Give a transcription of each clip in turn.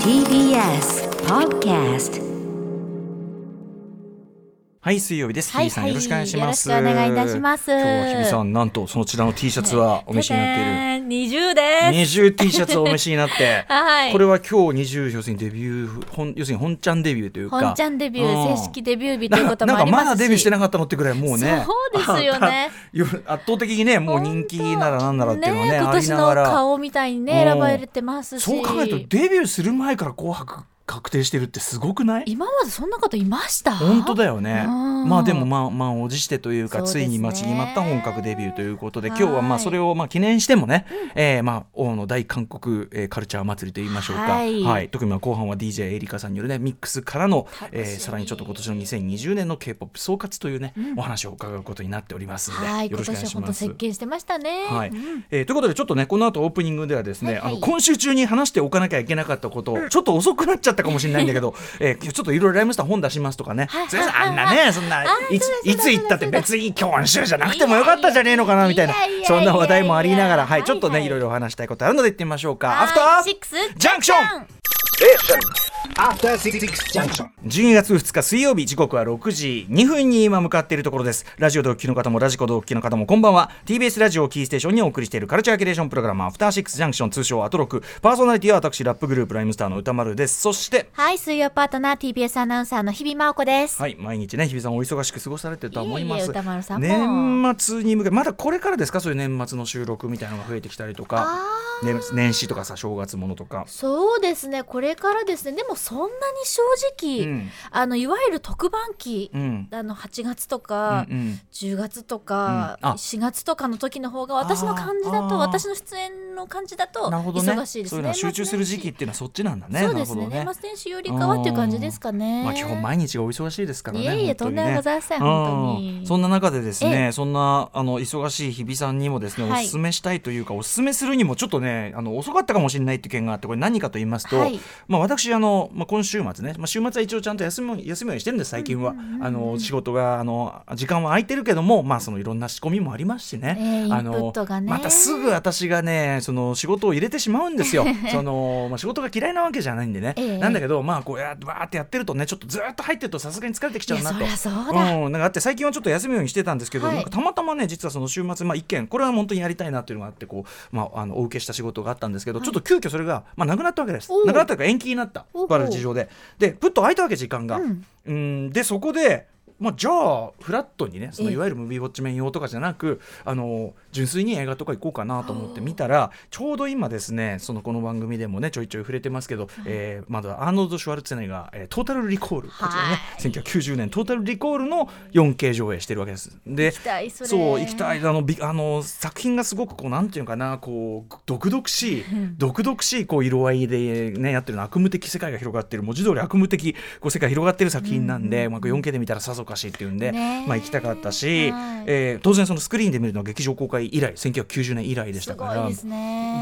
TBS Podcast はい水曜日です、はいさんよろしくお願いします。よろしくお願いいたします。今日は日比さんなんとそちらの T シャツはお召しになっている。る。二十です。二重 T シャツをお召しになって、はい。これは今日二十要するにデビュー本要するに本ちゃんデビューというか。本ちゃんデビュうん。ー、正式デビュー日ということなんかもありますし。まだデビューしてなかったのってぐらいもうねそうですよね。あ圧倒的にねもう人気ならなんならっていうのはね今あり年の顔みたいにね、うん。選ばれてますし。そう考えるとデビューする前から紅白確定してるってすごくない？今までそんなこといました？本当だよね。うんまあでもまあまあおじしてというかついに待ちに待った本格デビューということではい。今日はまあそれをまあ記念してもね、えーまあ王の大韓国、えーカルチャー祭りと言いましょうか、ははい。い特にまあ後半は DJ エリカさんによるねミックスからの、えーさらにちょっと今年の2020年の K-POP 総括というね、お話を伺うことになっておりますので、はい、今よろしくお願いします。席巻してましたね。はい。うん。えーということでちょっとねこの後オープニングではですね、あの今週中に話しておかなきゃいけなかったことをちょっと遅くなっちゃったかもしれないんだけど、えー、ちょっといろいろライムスター本出しますとかね、あんなねそんないいいつ行ったって別に今週じゃなくてもよかったじゃねえのかなみたいな。そんな話題もありながら。はいはいちょっとねはいいろいろ話したいことあるので行ってみましょうか。はい。アフターシックスジャンクション.12月2日水曜日時刻は6時2分に今向かっているところです。ラジオでお聞きの方もラジコでお聞きの方もこんばんは。TBS ラジオをキーステーションにお送りしているカルチャーキュレーションプログラムアフターシックスジャンクション通称アトロク。パーソナリティは私ラップグループライムスターの歌丸です。そしてはい、水曜パートナー TBS アナウンサーの日々真央子です。はい毎日ね日比さんお忙しく過ごされてるとは思います。歌丸さんも。年末に向けまだこれからですか？そういう年末の収録みたいなのが増えてきたりとか。あ年年始とかさ正月ものとか。そうですね、これからですね、でもそんなに正直、うん。あのいわゆる特番期、うん。あの8月とか、うんうん。10月とか、うん。あ。4月とかの時の方が私の感じだと私の出演の感じだと忙しいですね。そういうのは集中する時期っていうのはそっちなんだね。そうですね。なるほど年末年始よりかはっていう感じですかね。まあ基本毎日がお忙しいですからね。いえいえとんでもございません本当に。うんそんな中でですえね、そんなあの忙しい日比さんにもですね、はい。おすすめしたいというかおすすめするにもちょっとね、あの遅かったかもしれないっていう件があって、これ何かと言いますと、はい。まあ私あのまあ今週末ね、まあ週末は一応ちゃんと休み休みをしてるんです最近は。あの仕事があの時間は空いてるけども、まあそのいろんな仕込みもありますしね。ええあのね。またすぐ私がね、その仕事を入れてしまうんですよ。そのまあ仕事が嫌いなわけじゃないんでね。ええ。なんだけどまあこうやわーってやってるとね、ちょっとずーっと入ってるとさすがに疲れてきちゃうなと。うだ。うん、なんかあって最近はちょっと休むようにしてたんですけど、はい。なんかたまたまね実はその週末、まあ、一件これは本当にやりたいなっていうのがあってこう、まあ、あのお受けした仕事があったんですけど、ちょっと急遽それが、まあ、なくなったわけです。なくなったか延期になったある事情で。でプッと空いたわけ時間が、うん。うん。でそこでまあ、じゃあフラットにねそのええ。いわゆるムービーウォッチメン用とかじゃなくあの純粋に映画とか行こうかなと思って見たらちょうど今ですねそのこの番組でもねちょいちょい触れてますけど、えーまだアーノルド・シュワルツェネッガー、えートータル・リコールこちらね1990年トータル・リコールの 4K 上映してるわけです。でそう行きたい。あのびあの作品がすごくこうなんていうのかなこう毒々しい毒々しいこう色合いでねやってるの悪夢的世界が広がってる文字通り悪夢的こう世界が広がってる作品なんで、まあ、こう 4K で見たらさぞかしいっていうんで、まあ行きたかったし、はい。えー当然そのスクリーンで見るのは劇場公開以来1990年以来でしたから。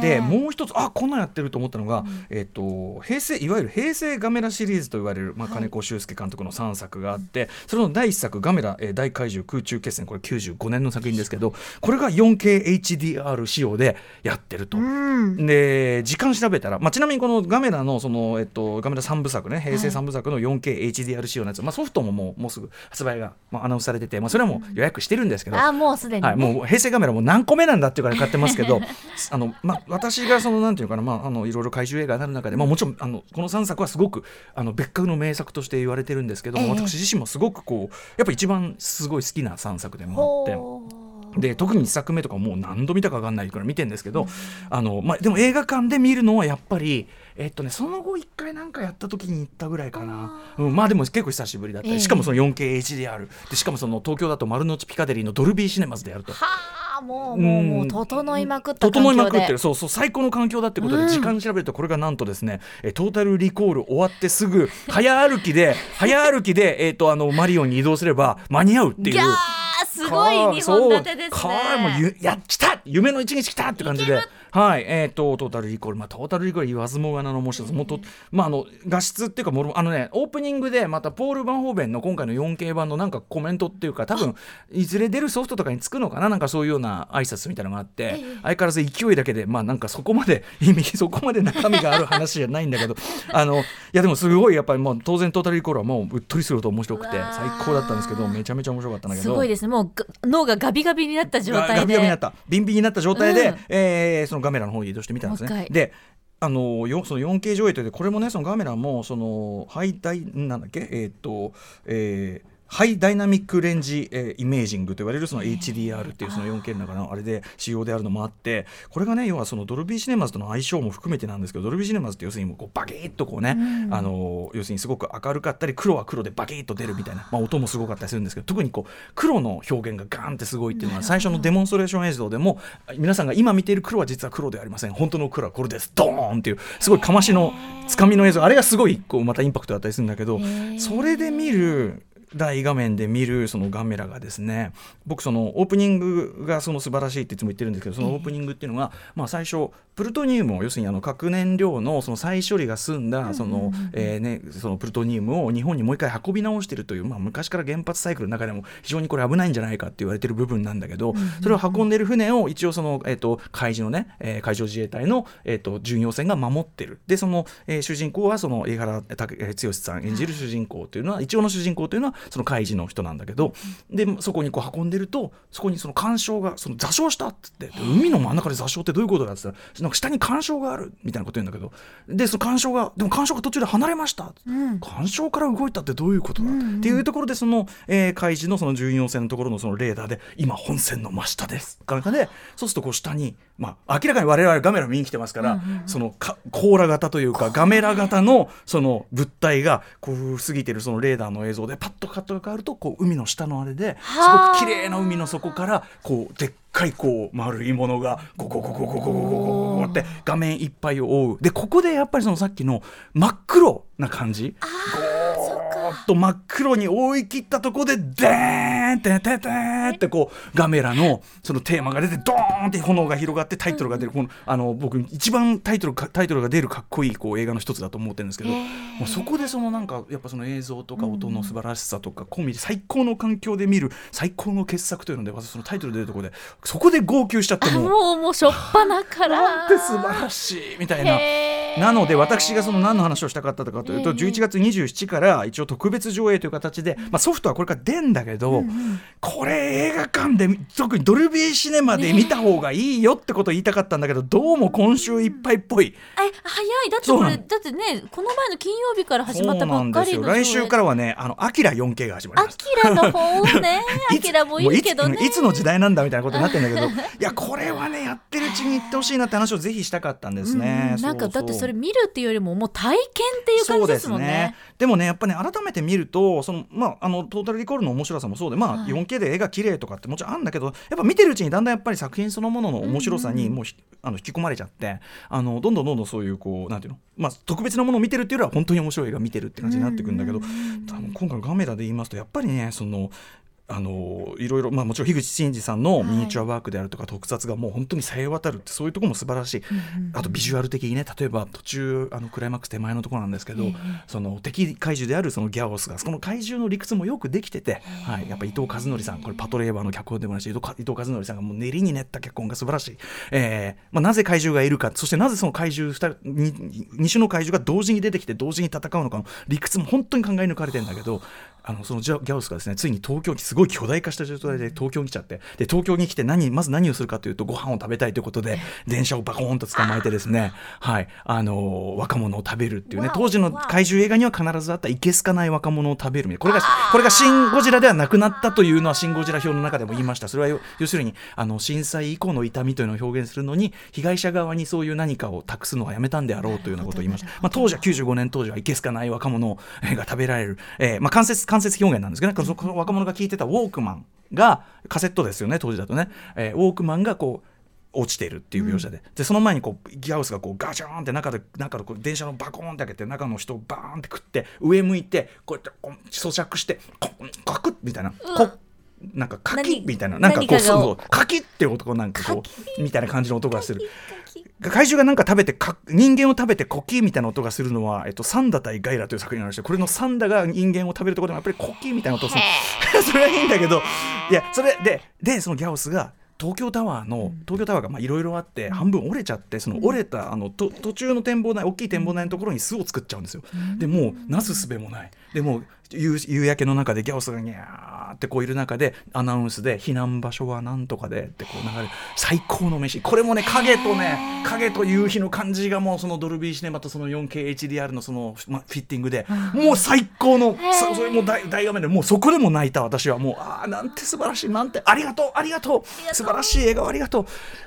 でもう一つあこんなんやってると思ったのが、えっと平成いわゆる平成ガメラシリーズと言われる、まあ、金子修介監督の3作があって、それの第1作「ガメラ、えー大怪獣空中決戦」これ95年の作品ですけどこれが 4KHDR 仕様でやってると。うん。で時間調べたら、まあ、ちなみにこのガメラのその、えっと、ガメラ3部作ね平成3部作の 4KHDR 仕様のやつ、まあ、ソフトももうもうすぐ発売が、まあ、アナウンスされてて、まあ、それはもう予約してるんですけど、あもうすでにね、はい、もう平成カメラもう何個目なんだっていうから買ってますけど あの、まあ、私がそのなんていうかな、まあ、あのいろいろ怪獣映画になる中で、まあ、もちろんあのこの3作はすごくあの別格の名作として言われてるんですけども、ええ。私自身もすごくこうやっぱ一番すごい好きな3作でもあって。で特に1作目とかもう何度見たか分かんないくらい見てるんですけど、あのまあ、でも映画館で見るのはやっぱり、えっとね、その後1回なんかやった時に行ったぐらいかな、うん、まあでも結構久しぶりだった。り、ええ。しかもその 4KHDR でしかもその東京だと丸の内ピカデリーのドルビーシネマズでやると。はあもうもうもう整いまくった整いまくってる。そうそう最高の環境だってことで、うん。時間調べるとこれがなんとですねえトータルリコール終わってすぐ早歩きで早歩きで、えー、とあのマリオンに移動すれば間に合うっていうすごい2本立てですね。やっ来た夢の一日来たって感じで、はい、えっ、と、トータルリコール、まあ、トータルリコール言わずもがなのもう一つ、もっと、まあ、あの、画質っていうか、もろあのね、オープニングで、また、ポール・バンホーベンの今回の 4K 版のなんかコメントっていうか、多分、いずれ出るソフトとかにつくのかな、なんかそういうような挨拶みたいなのがあって、相変わらず勢いだけで、まあ、なんかそこまで、意味、そこまで中身がある話じゃないんだけど、あの、いや、でもすごい、やっぱり、もう、当然、トータルリコールはもう、うっとりすると面白くて、最高だったんですけど、めちゃめちゃ面白かったんだけど。すごいですね。もうが脳がガビガビになった状態で。ガビガビになった。ビンビンになった状態で、うん。えーそのガメラの方に移動してみたんですね。であのよその 4K 上映というこれもねそのガメラもそのハイダイなんだっけ？えーっとえーハイダイナミックレンジ、えーイメージングと言われるその HDR っていうその 4K の中のあれで仕様であるのもあってこれがね要はそのドルビーシネマズとの相性も含めてなんですけどドルビーシネマズって要するにこうバキッとこうね、あの要するにすごく明るかったり黒は黒でバキッと出るみたいな、まあ、音もすごかったりするんですけど特にこう黒の表現がガーンってすごいっていうのは最初のデモンストレーション映像でも皆さんが今見ている黒は実は黒ではありません。本当の黒はこれです。ドーンっていうすごいかましのつかみの映像あれがすごいこうまたインパクトだったりするんだけどそれで見る大画面で見るそのガメラがですね僕そのオープニングがその素晴らしいっていつも言ってるんですけどそのオープニングっていうのが、まあ、最初プルトニウムを要するにあの核燃料のその再処理が済んだそのえーねそのプルトニウムを日本にもう一回運び直してるという、まあ、昔から原発サイクルの中でも非常にこれ危ないんじゃないかって言われてる部分なんだけどそれを運んでる船を一応その、えー、と海事のね、えー海上自衛隊の、えー、と巡洋船が守ってる。でその、えー主人公はその江原剛さん演じる主人公というのは一応の主人公というのはその海事の人なんだけどでそこにこう運んでるとそこにその干渉がその座礁したって言ってで海の真ん中で座礁ってどういうことだって言ったらなんか下に干渉があるみたいなこと言うんだけどでその干渉がでも干渉が途中で離れました、干渉から動いたってどういうことだ、っていうところでその、えー海事のその巡洋船のところのそのレーダーで今本船の真下です。かなんかでそうするとこう下に、まあ、明らかに我々ガメラ見に来てますから、そのか甲羅型というかガメラ型のその物体がこう過ぎてるそのレーダーの映像でパッとカットが変わるとこう海の下のあれですごく綺麗な海の底からこうでっかいこう丸いものがゴゴゴゴゴゴゴゴゴゴって画面いっぱいを覆うでここでやっぱりそのさっきの真っ黒な感じゴーッと真っ黒に覆い切ったところでデーンてててーってこうガメラのそのテーマが出てドーンって炎が広がってタイトルが出る、このあの僕一番タイトルかタイトルが出るかっこいいこう映画の一つだと思ってるんですけど、もうそこでそのなんかやっぱその映像とか音の素晴らしさとか込みで最高の環境で見る最高の傑作というので私そのタイトル出るところでそこで号泣しちゃってあもう。もうもうしょっぱなから。なんて素晴らしいみたいな。なので私がその何の話をしたかったかというと、ええ11月27から一応特別上映という形で、まあ、ソフトはこれから出んだけど、これ映画館で特にドルビーシネマで見た方がいいよってことを言いたかったんだけどどうも今週いっぱいっぽい。え早い。だってこれだってねこの前の金曜日から始まったばっかりの来週からはねあのアキラ 4K が始まりアます。キラの方ね。アキラもいいけどいつの時代なんだみたいなことになってるんだけど いやこれはねやってるうちに言ってほしいなって話をぜひしたかったんですね。うん。なんかだってそれ見るっていうよりももう体験っていう感じですもんね。でもねやっぱね改めて見るとその、まあ、あのトータルリコールの面白さもそうで、まあはい。4K で絵が綺麗とかってもちろんあるんだけどやっぱ見てるうちにだんだんやっぱり作品そのものの面白さにもうひ、あの引き込まれちゃってあのどんどんどんどんそういうこうなんていうの、まあ、特別なものを見てるっていうよりは本当に面白い映画見てるって感じになってくるんだけど、あの今回のガメラで言いますとやっぱりねそのあのいろいろ、まあ、もちろん樋口真嗣さんのミニチュアワークであるとか、特撮がもう本当にさえ渡るってそういうところも素晴らしい、あとビジュアル的にね例えば途中あのクライマックス手前のところなんですけど、その敵怪獣であるそのギャオスがその怪獣の理屈もよくできてて、はい、やっぱ伊藤和則さんこれパトレーバーの脚本でもあるし伊藤伊藤和則さんがもう練りに練った脚本が素晴らしい、えーまあ、なぜ怪獣がいるかそしてなぜその怪獣 2, に2種の怪獣が同時に出てきて同時に戦うのかの理屈も本当に考え抜かれてるんだけどあのそのジャギャオスがですねついに東京にすごい巨大化した状態で東京に来ちゃってで東京に来て何まず何をするかというとご飯を食べたいということで電車をバコーンと捕まえてですねはい。あの若者を食べるっていうね当時の怪獣映画には必ずあったいけすかない若者を食べるこれがこれが「シン・ゴジラ」ではなくなったというのは「シン・ゴジラ」表の中でも言いました。それは要要するにあの震災以降の痛みというのを表現するのに被害者側にそういう何かを託すのはやめたんであろうというようなことを言いました、まあ、当時は95年当時はいけすかない若者が食べられる、えーまあ、間接間接表現なんですけどね。その若者が聞いてたウォークマンがカセットですよね当時だとね、えーウォークマンがこう落ちてるっていう描写で,、でその前にこうギャウスがこうガチャーンって中で中でこう電車のバコーンって開けて中の人をバーンって食って上向いてこうやってこう咀嚼してコンカクッみたいな。こなんかカキみたいな。なんかこうそうそう。カキッって男なんかこうみたいな感じの音がする怪獣がなんか食べてか人間を食べてコッキーみたいな音がするのは、えっと、サンダ対ガイラという作品がありましてこれのサンダが人間を食べるところでもやっぱりコッキーみたいな音をする。それはいいんだけどいやそれででそのギャオスが東京タワーの東京タワーがまあいろいろあって半分折れちゃってその折れたあのと途中の展望台大きい展望台のところに巣を作っちゃうんですよ。でもうなすすべもない。でもう夕夕焼けの中でギャオスがニャーってこういる中でアナウンスで避難場所はなんとかでってこう流れる。最高の飯。これもね影とね影と夕日の感じがもうそのドルビーシネマとその 4KHDR のそのまフィッティングでもう最高のそそれもう大大画面でもうそこでも泣いた私は。もうああなんて素晴らしいなんてありがとうありがとう。素晴らしい笑顔ありがとう。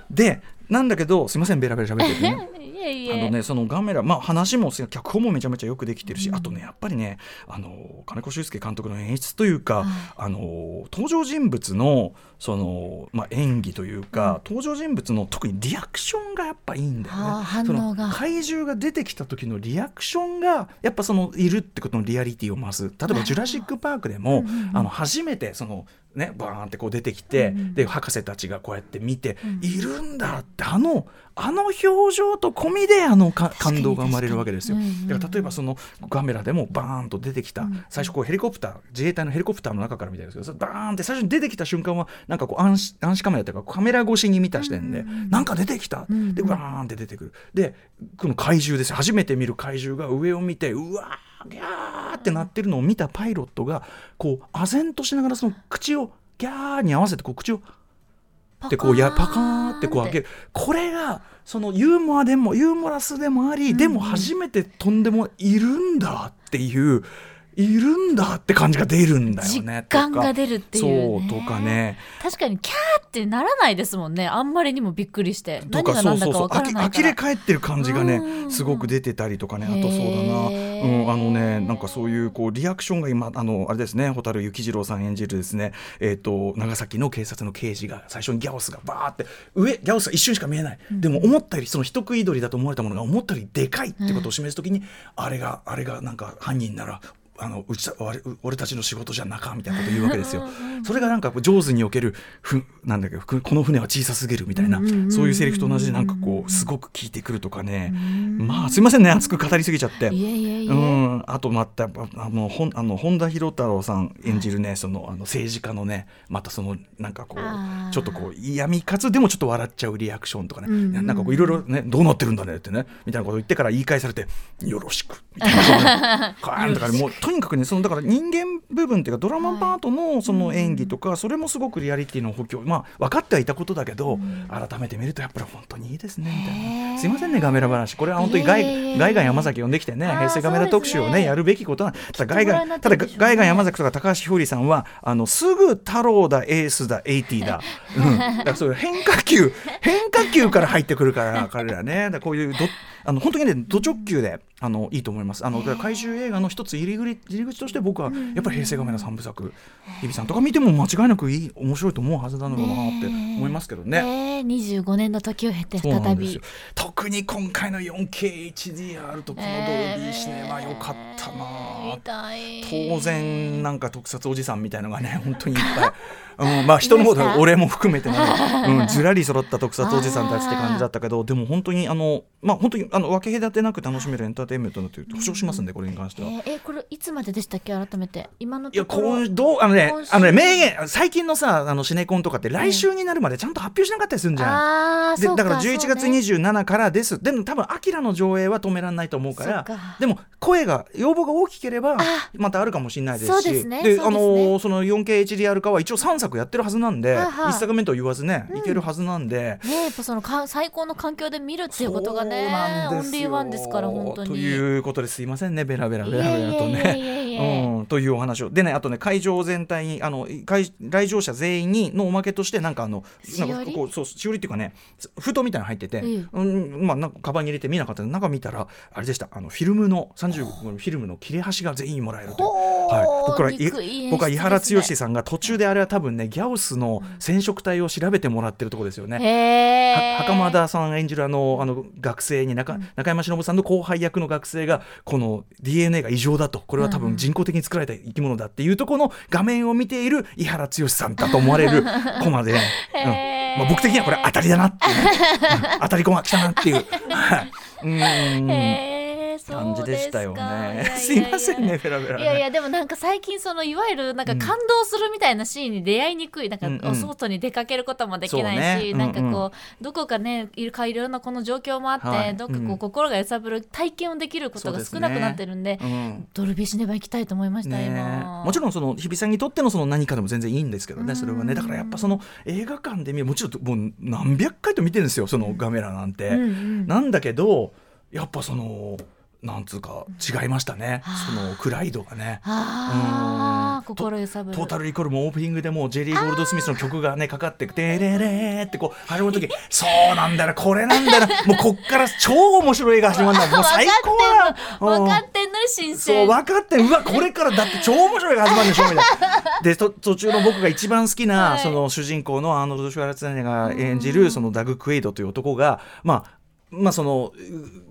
でなんだけどすいませんベラベラ喋っててね。あのね、そのガメラ、まあ、話も脚本もめちゃめちゃよくできてるし、あとねやっぱりねあの金子修介監督の演出というか、あの登場人物のその、まあ、演技というか、登場人物の特にリアクションがやっぱいいんだよね。そのが怪獣が出てきた時のリアクションがやっぱそのいるってことのリアリティを増す。例えば「ジュラシック・パーク」でも、あの初めてそのねバーンってこう出てきて、で博士たちがこうやって見て、いるんだってあのあの表情と込みであのか感動が生まれるわけですよ。だから例えばそのカメラでもバーンと出てきた、最初こうヘリコプター自衛隊のヘリコプターの中から見たんですけどバーンって最初に出てきた瞬間はなんかこう暗視暗視カメラというかカメラ越しに見た視点で、なんか出てきた、でバーンって出てくる。でこの怪獣ですよ。初めて見る怪獣が上を見てうわーギャーってなってるのを見たパイロットがこう唖然としながらその口をギャーに合わせてこう口をってこうやパカーンって。こう開ける。これがそのユーモアでもユーモラスでもあり、でも初めてとんでもいるんだっていういるんだって感じが出るんだよね実感が出るっていうね。そうとかね。確かにキャーってならないですもんね。あんまりにもびっくりして。とかかそうそうそう。あき呆れ返ってる感じがねうん。すごく出てたりとかねあとそうだな、うん、あのねなんかそういうこうリアクションが今あのあれですね蛍幸次郎さん演じるですねえっ、と長崎の警察の刑事が最初にギャオスがバーって上ギャオスが一瞬しか見えない、でも思ったよりその一食い鳥だと思われたものが思ったよりでかいってことを示すときに、あれがあれがなんか犯人ならあのうちた俺俺たちの仕事じゃなかみたいなことを言うわけですよ。それがなんか上手におけるふなんだっけふこの船は小さすぎるみたいな、そういうセリフと同じでなんかこうすごく聞いてくるとかね、まあすいませんね熱く語りすぎちゃって。うん、あとまたあのほんあの本田博太郎さん演じるね、そのあの政治家のねまたそのなんかこうちょっとこう嫌味かつでもちょっと笑っちゃうリアクションとかね、なんかこういろいろねどうなってるんだねってねみたいなこと言ってから言い返されてよろしくみたいなこと かねもうとにかくねそのだから人間部分っていうかドラマパートのその演技とか、それもすごくリアリティの補強まあ分かってはいたことだけど、改めて見るとやっぱり本当にいいですねみたいな。すいませんねガメラ話。これは本当にガイガイガン山崎呼んできてね平成ガメラ特集をねね。やるべきことなんただガイガンただ山崎とか高橋ひょうりさんはあのすぐ太郎だエースだエイティだ、うん、だからそういう変化球変化球から入ってくるから彼らね。だからこういうどあの本当にねド直球であのいいと思います。あのだから怪獣映画の一つ入り口入り口として僕はやっぱり平成ガメラ三部作。日比さんとか見ても間違いなくいい面白いと思うはずなのかなって思いますけどね。えー、25年の時を経て再び。特に今回の 4KHDR とこのドルビーシネマ良かったな、見たい。当然なんか特撮おじさんみたいのがね 本当にいっぱい、うん、まあ人の方で俺も含めてね、うん、ずらり揃った特撮おじさんたちって感じだったけどでも本当にあのまあ本当にあの分け隔てなく楽しめるエンターテインメントだという保証しますんでこれに関しては。えー、えーこれいつまででしたっけ？改めて。今のいや今どうあのねあのね名言最近のさあのシネコンとかって来週になるまでちゃんと発表しなかったりするんじゃないあーそうでだから11月そうね。27からです、でも多分アキラの上映は止められないと思うからでも声が要望が大きければあまたあるかもしれないですし。そうですねね。あのーその 4KHDR 化は一応3作やってるはずなんで、はいはい一作目と言わずね、いけるはずなんで。ねやっぱそのか最高の環境で見るっていうことがねオンリーワンですから本当に。ということですいませんねベラベラベラベラとね。うん、というお話を。でねあとね会場全体にあの会来場者全員にのおまけとしてなんかあのなんかこうそうしおりっていうかね封筒みたいなの入ってて、えうんまあなんかカバンに入れて見なかった。中見たらあれでした。あのフィルムの35のフィルムの切れ端が全員もらえるという。はい、僕らい憎い僕は井原剛さんが途中であれは多分ねギャオスの染色体を調べてもらってるところですよね。袴田さん演じるあのあの学生に中中山忍さんの後輩役の学生がこの DNA が異常だと。これは多分人人工的に作られた生き物だっていうところの画面を見ている井原剛さんだと思われる コマで、うん。まあ、僕的にはこれ当たりだなっていう。ね、うん。当たりコマ来たなっていう。はい。うん感じでしたよね。すいませんね、ララ、ね。いやいやでもなんか最近そのいわゆるなんか感動するみたいなシーンに出会いにくいなんかお外に出かけることもできないし、そうね。なんかこう、うんうどこかねいるかいろんなこの状況もあって、はい。どっかこう、うん。心が揺さぶる体験をできることが少なくなってるんでうん。ドルビーシネマ行きたいと思いました、ね今。もちろんその日比さんにとってのその何かでも全然いいんですけどねそれはね。だからやっぱその映画館で見るもちろんもう何百回と見てるんですよそのガメラなんて、うんうん。なんだけどやっぱそのなんつうか違いましたね。そのクライドがね。ああ。うん。心揺さぶる。トータルリコールもオープニングでもうジェリー・ゴールドスミスの曲がねかかって「テレレー」ってこう始まる時そうなんだよなこれなんだよな。もうこっから超面白い映画始まるんだもう最高だ分かうん。ってんのに新そう鮮分かってうわこれからだって超面白いが始まるでしょみたいな。でと途中の僕が一番好きな、はいその主人公のアーノルド・シュワルツェネが演じるそのダグ・クエイドという男がまあまあその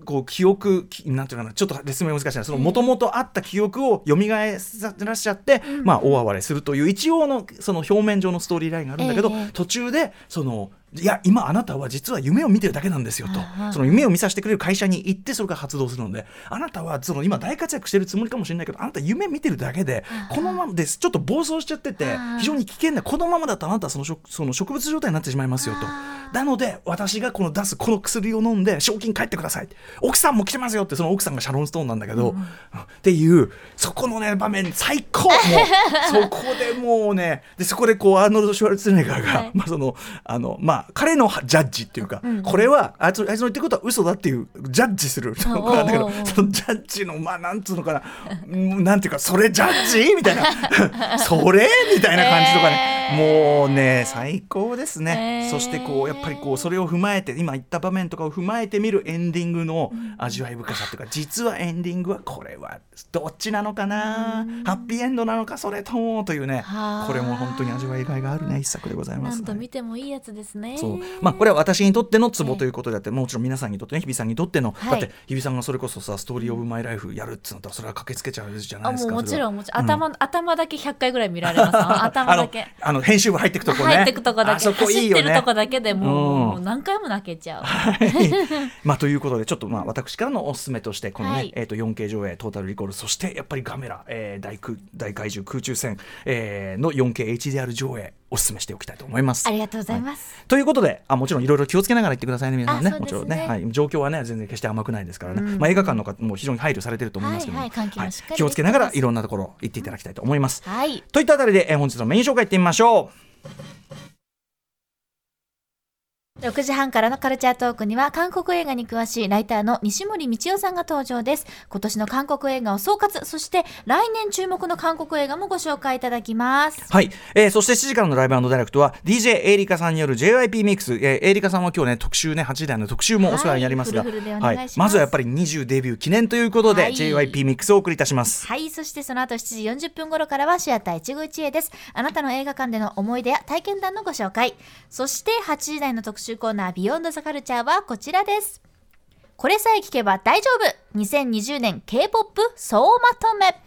うこう記憶きなんていうかなちょっと説明難しいな。そのもともとあった記憶を蘇らしちゃって、まあ大暴れするという一応のその表面上のストーリーラインがあるんだけど、ええ。途中でそのいや今あなたは実は夢を見てるだけなんですよと。その夢を見させてくれる会社に行ってそれが発動するのであなたはその今大活躍してるつもりかもしれないけどあなた夢見てるだけでこのままです。ちょっと暴走しちゃってて非常に危険なこのままだとあなたはその植その植物状態になってしまいますよと。あなので私がこの出すこの薬を飲んで賞金返ってください。奥さんも来てますよってその奥さんがシャロン・ストーンなんだけど、っていうそこのね場面最高。もうそこでもうねでそこでこうアーノルド・シュワルツェネッガーが、はい。まあそのあのまあ彼のジャッジっていうか、これはあいつあいつの言ってることは嘘だっていうジャッジする。ところなんだけどそのジャッジのまあなんつうのかな。う んなんていうかそれジャッジ？みたいな。それ？みたいな感じとかね、もうね最高ですね、えー。そしてこうやっぱりこうそれを踏まえて今言った場面とかを踏まえてみるエンディングの味わい深さっていうか、実はエンディングはこれはどっちなのかな、ハッピーエンドなのかそれとも？というね。はあ。これも本当に味わいがいがあるね一作でございます。何度見てもいいやつですねそう。まあ、これは私にとってのツボということであって、もちろん皆さんにとってね日比さんにとっての、はい。だって日比さんがそれこそさ「ストーリー・オブ・マイ・ライフ」やるっつうのったらそれは駆けつけちゃうじゃないあですかもちろんもちろん、頭頭だけ100回ぐらい見られます。あ 頭だけ。あの編集部入ってくとこね。入ってくとこだけ。あそこいいよね。走ってるとこだけでもう何回も泣けちゃう。はい。まあということでちょっとまあ私からのおすすめとしてこのね、はい。えー、と 4K 上映トータルリコールそしてやっぱりガメラ、えー、大空大怪獣空中戦、えーの 4KHDR 上映おすすめしておきたいと思います。あ。りがとうございます、ということであもちろんいろいろ気をつけながら言ってくださいね皆さんね。ね。もちろんね、はい、状況はね全然決して甘くないですからね、まあ、映画館の方も非常に配慮されてると思いますけども、はい気をつけながらいろんなところ行っていただきたいと思います。はい。といったあたりで、えー本日のメイン紹介いってみましょう。6時半からのカルチャートークには韓国映画に詳しいライターの西森道夫さんが登場です。今年の韓国映画を総括そして来年注目の韓国映画もご紹介いただきます。はい、えーそして7時からのライブダイレクトは DJ エイリカさんによる JYP ミックス、えーエイリカさんは今日ね特集ね8時台の特集もお世話になりますが、はい。まずはやっぱり20デビュー記念ということで、はい。JYP ミックスをお送りいたします。はい。そしてその後7時40分頃からはシアター一期一会です。あなたの映画館での思い出や体験談のご紹介。そして8時台の特集コーナービヨンドザカルチャーはこちらです。これさえ聞けば大丈夫。2020年 K-POP 総まとめ。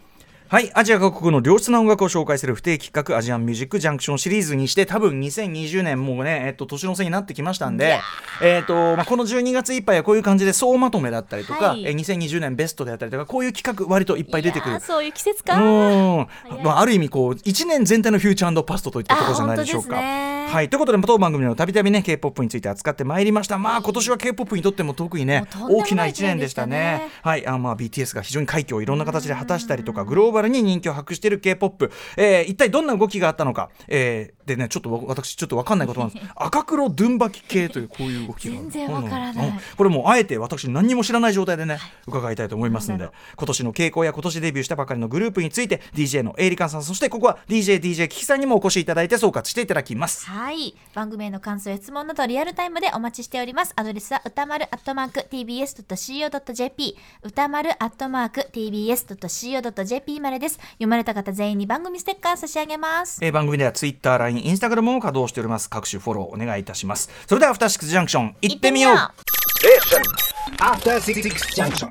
はい、アジア各国の良質な音楽を紹介する不定期企画アジアンミュージックジャンクションシリーズにして多分2020年もうね、えっと、年の瀬になってきましたんでえっとまあ、この12月いっぱいはこういう感じで総まとめだったりとか、はい。えー2020年ベストであったりとかこういう企画割といっぱい出てくる。そういう季節うかんまあ、ある意味こう1年全体のフューチャーパストといったところじゃないでしょうか。はい、ということで当番組でもたびたびね K-POP について扱ってまいりました。まあ今年は K-POP にとっても特にね大きな1年でしたね。はいあまあ BTS が非常に快挙をいろんな形で果たしたりとかグローバルに人気を博している K-POP、えー一体どんな動きがあったのか、えーでねちょっとわ私ちょっと分かんないことなんです。赤黒ドゥンバキ系というこういう動きが全然わからない。うん。うんこれもうあえて私何にも知らない状態でね伺いたいと思いますので。今年の傾向や今年デビューしたばかりのグループについて DJ のエイリカンさんそしてここは DJDJ キキさんにもお越しいただいて総括していただきます。はい。番組への感想や質問などリアルタイムでお待ちしております。アドレスは歌丸アットマーク tbs.co.jp 歌丸アットマーク tbs.co.jp までです。読まれた方全員に番組ステッカー差し上げます。えー番組では Twitter、LINE、Instagram も稼働しております。各種フォローお願いいたします。それではアフターシックスジャンクション行ってみよう。行ってみよう。Station. After Six Junction.